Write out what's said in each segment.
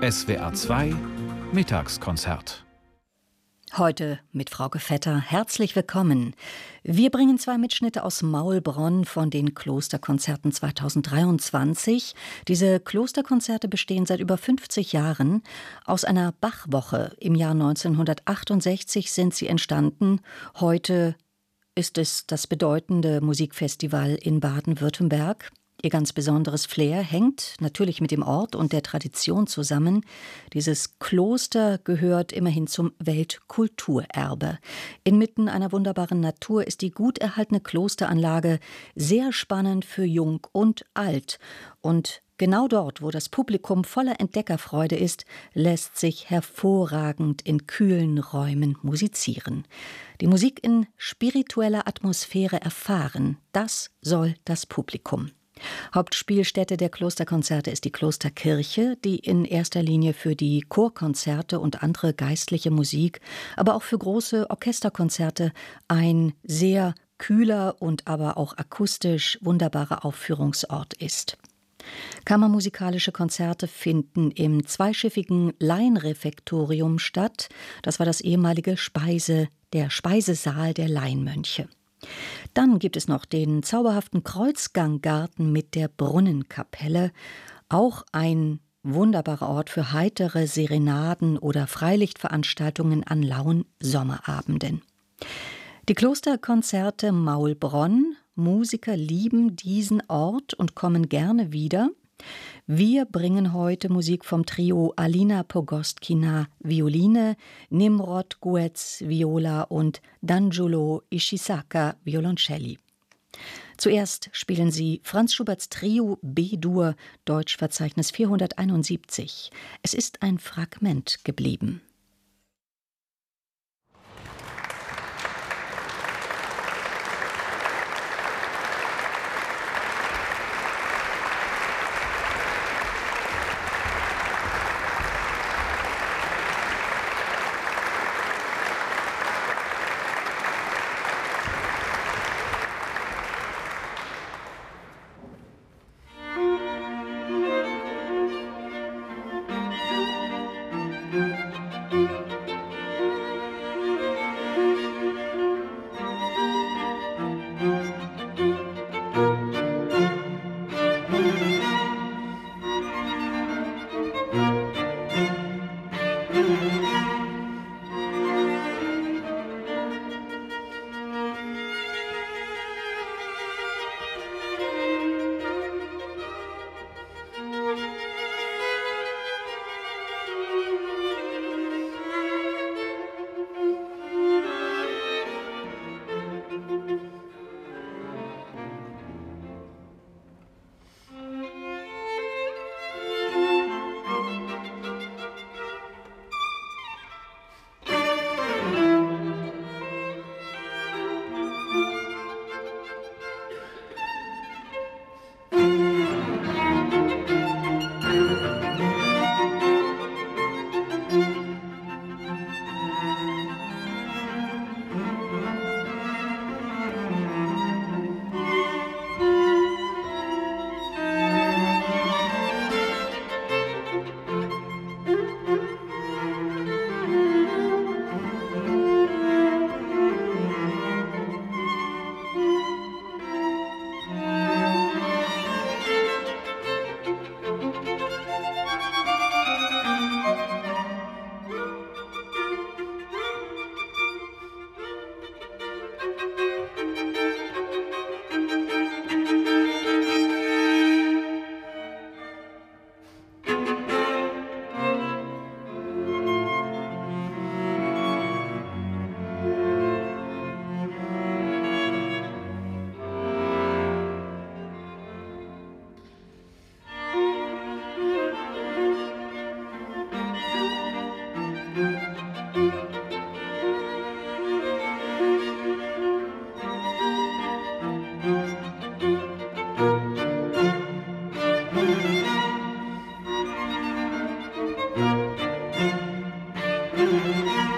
SWR 2 Mittagskonzert. Heute mit Frau Vetter. Herzlich willkommen. Wir bringen zwei Mitschnitte aus Maulbronn von den Klosterkonzerten 2023. Diese Klosterkonzerte bestehen seit über 50 Jahren. Aus einer Bachwoche im Jahr 1968 sind sie entstanden. Heute ist es das bedeutende Musikfestival in Baden-Württemberg. Ihr ganz besonderes Flair hängt natürlich mit dem Ort und der Tradition zusammen. Dieses Kloster gehört immerhin zum Weltkulturerbe. Inmitten einer wunderbaren Natur ist die gut erhaltene Klosteranlage sehr spannend für Jung und Alt. Und genau dort, wo das Publikum voller Entdeckerfreude ist, lässt sich hervorragend in kühlen Räumen musizieren. Die Musik in spiritueller Atmosphäre erfahren, das soll das Publikum. Hauptspielstätte der Klosterkonzerte ist die Klosterkirche, die in erster Linie für die Chorkonzerte und andere geistliche Musik, aber auch für große Orchesterkonzerte ein sehr kühler und aber auch akustisch wunderbarer Aufführungsort ist. Kammermusikalische Konzerte finden im zweischiffigen Laienrefektorium statt. Das war das ehemalige Speise, der Speisesaal der Laienmönche. Dann gibt es noch den zauberhaften Kreuzganggarten mit der Brunnenkapelle, auch ein wunderbarer Ort für heitere Serenaden oder Freilichtveranstaltungen an lauen Sommerabenden. Die Klosterkonzerte Maulbronn, Musiker lieben diesen Ort und kommen gerne wieder. Wir bringen heute Musik vom Trio Alina Pogostkina Violine, Nimrod Guetz Viola und Danjulo Ishisaka Violoncelli. Zuerst spielen sie Franz Schuberts Trio B-Dur, Deutschverzeichnis 471. Es ist ein Fragment geblieben. Música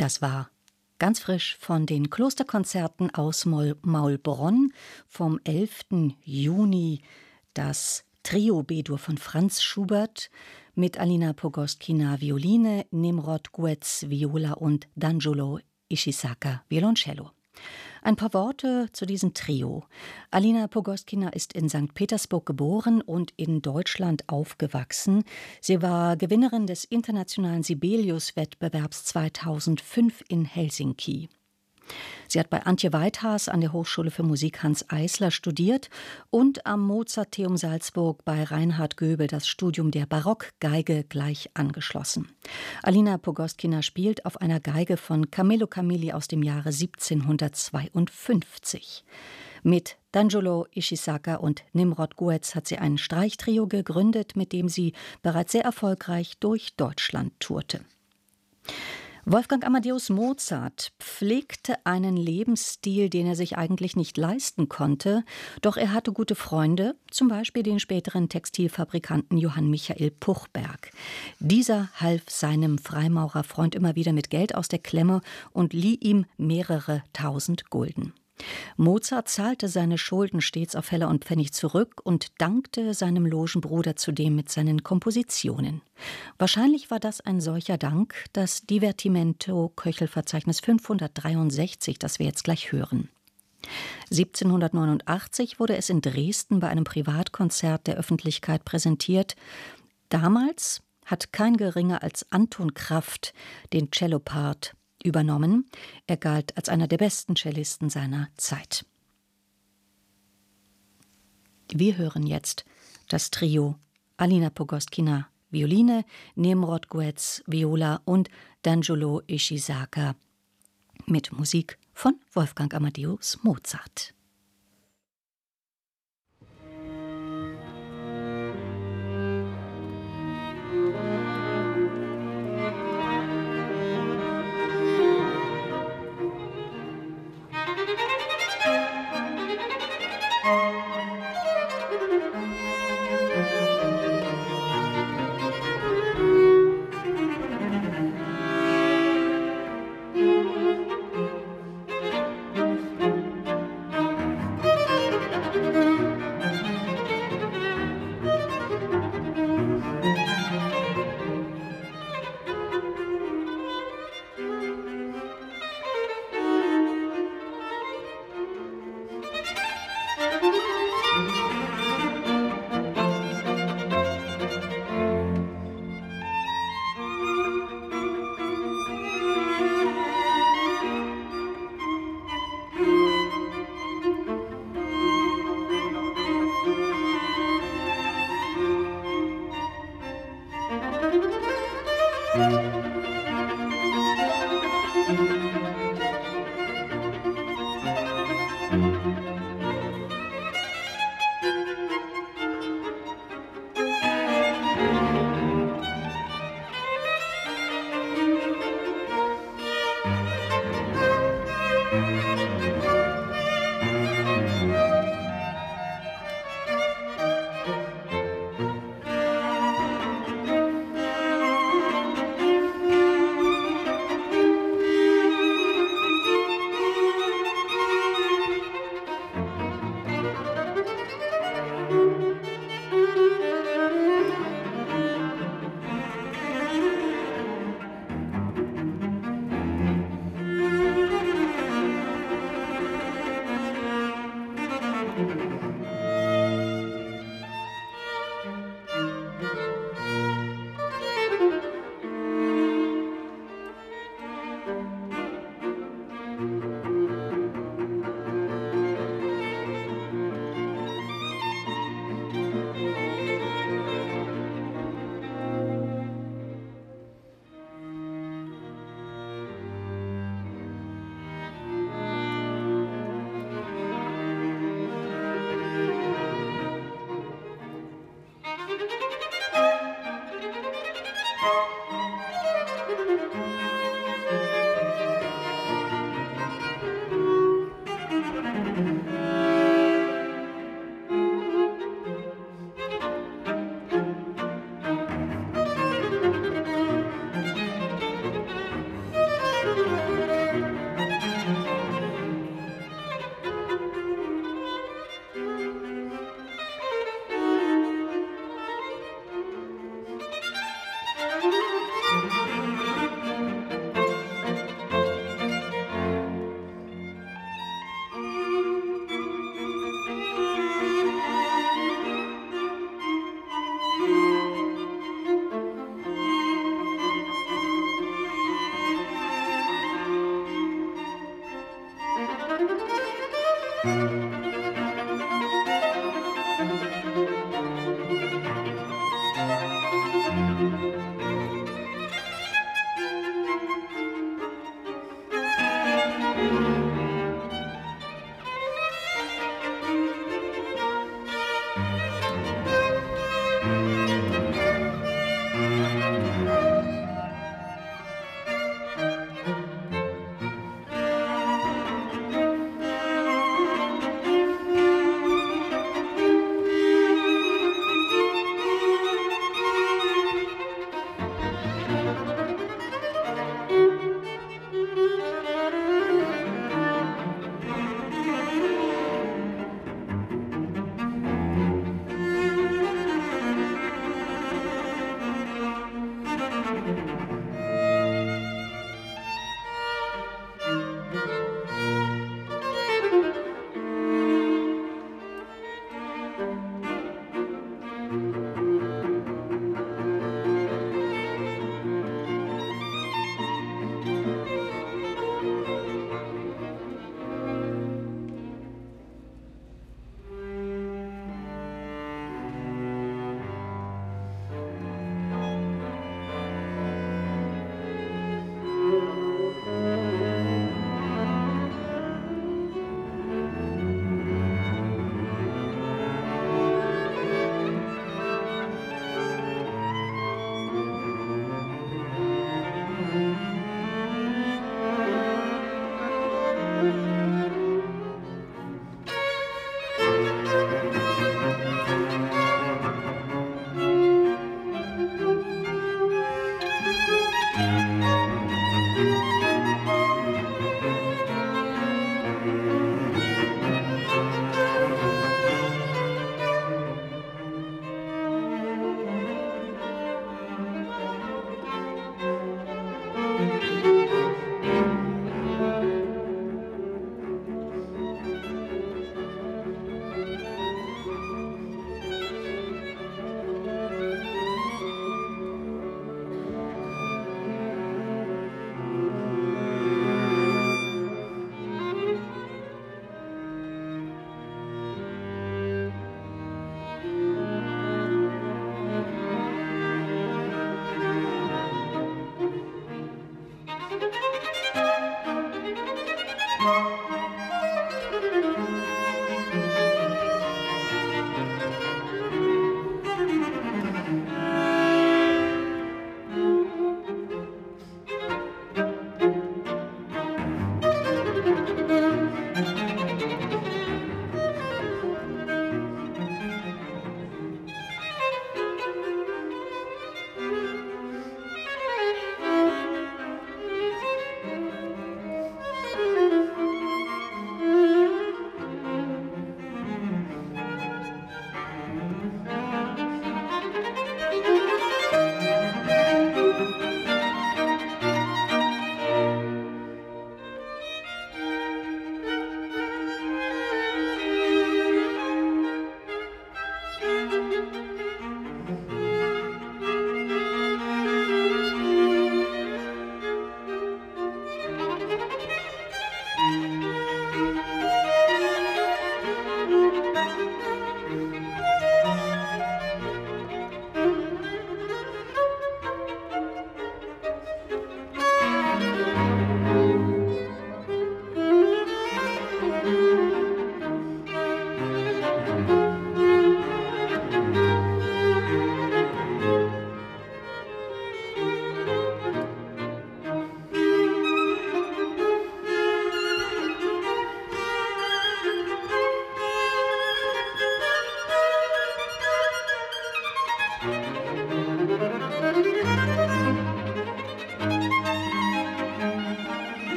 Das war ganz frisch von den Klosterkonzerten aus Maulbronn vom 11. Juni das Trio B-Dur von Franz Schubert mit Alina Pogostkina Violine, Nimrod Guetz Viola und D'Angelo Ishisaka Violoncello. Ein paar Worte zu diesem Trio. Alina Pogostkina ist in St. Petersburg geboren und in Deutschland aufgewachsen. Sie war Gewinnerin des internationalen Sibelius-Wettbewerbs 2005 in Helsinki. Sie hat bei Antje Weithaas an der Hochschule für Musik Hans Eisler studiert und am Mozarteum Salzburg bei Reinhard Göbel das Studium der Barockgeige gleich angeschlossen. Alina Pogostkina spielt auf einer Geige von Camillo Camilli aus dem Jahre 1752. Mit D'Angelo Ishisaka und Nimrod Guetz hat sie ein Streichtrio gegründet, mit dem sie bereits sehr erfolgreich durch Deutschland tourte. Wolfgang Amadeus Mozart pflegte einen Lebensstil, den er sich eigentlich nicht leisten konnte, doch er hatte gute Freunde, zum Beispiel den späteren Textilfabrikanten Johann Michael Puchberg. Dieser half seinem Freimaurerfreund immer wieder mit Geld aus der Klemme und lieh ihm mehrere tausend Gulden. Mozart zahlte seine Schulden stets auf Heller und Pfennig zurück und dankte seinem Logenbruder zudem mit seinen Kompositionen. Wahrscheinlich war das ein solcher Dank, das Divertimento Köchelverzeichnis 563, das wir jetzt gleich hören. 1789 wurde es in Dresden bei einem Privatkonzert der Öffentlichkeit präsentiert. Damals hat kein geringer als Anton Kraft den Cellopart übernommen. Er galt als einer der besten Cellisten seiner Zeit. Wir hören jetzt das Trio Alina Pogostkina Violine, Nemrod Guetz Viola und D'Angelo Ishisaka mit Musik von Wolfgang Amadeus Mozart.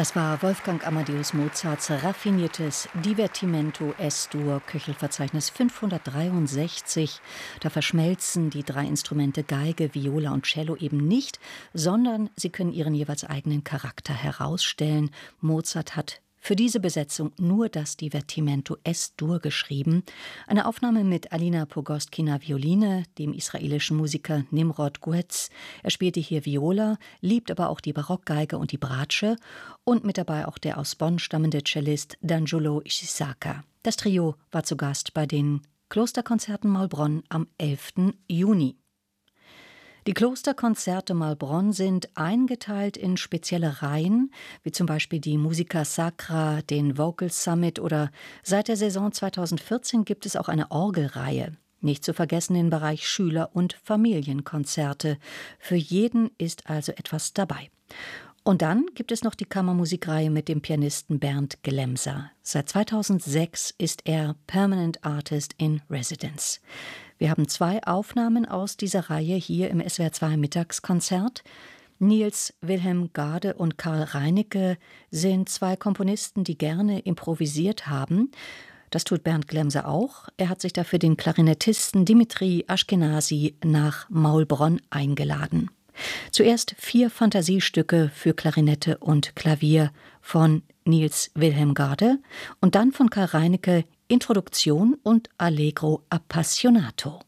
Das war Wolfgang Amadeus Mozarts raffiniertes Divertimento S-Dur, Köchelverzeichnis 563. Da verschmelzen die drei Instrumente Geige, Viola und Cello eben nicht, sondern sie können ihren jeweils eigenen Charakter herausstellen. Mozart hat für diese Besetzung nur das Divertimento S-Dur geschrieben. Eine Aufnahme mit Alina Pogostkina Violine, dem israelischen Musiker Nimrod Guetz. Er spielte hier Viola, liebt aber auch die Barockgeige und die Bratsche und mit dabei auch der aus Bonn stammende Cellist Danjolo Ishisaka. Das Trio war zu Gast bei den Klosterkonzerten Maulbronn am 11. Juni. Die Klosterkonzerte Malbronn sind eingeteilt in spezielle Reihen, wie zum Beispiel die Musica Sacra, den Vocal Summit oder seit der Saison 2014 gibt es auch eine Orgelreihe. Nicht zu vergessen den Bereich Schüler- und Familienkonzerte. Für jeden ist also etwas dabei. Und dann gibt es noch die Kammermusikreihe mit dem Pianisten Bernd Glemser. Seit 2006 ist er Permanent Artist in Residence. Wir haben zwei Aufnahmen aus dieser Reihe hier im SWR2 Mittagskonzert. Nils Wilhelm Gade und Karl Reinecke sind zwei Komponisten, die gerne improvisiert haben. Das tut Bernd Glemser auch. Er hat sich dafür den Klarinettisten Dimitri Ashkenazi nach Maulbronn eingeladen. Zuerst vier Fantasiestücke für Klarinette und Klavier von Niels Wilhelm Garde und dann von Karl Reinecke Introduktion und Allegro Appassionato.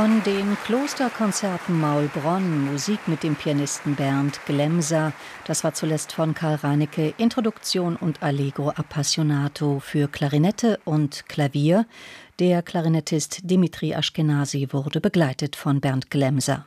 Von den Klosterkonzerten Maulbronn, Musik mit dem Pianisten Bernd Glemser. Das war zuletzt von Karl Reinecke, Introduktion und Allegro Appassionato für Klarinette und Klavier. Der Klarinettist Dimitri Ashkenazi wurde begleitet von Bernd Glemser.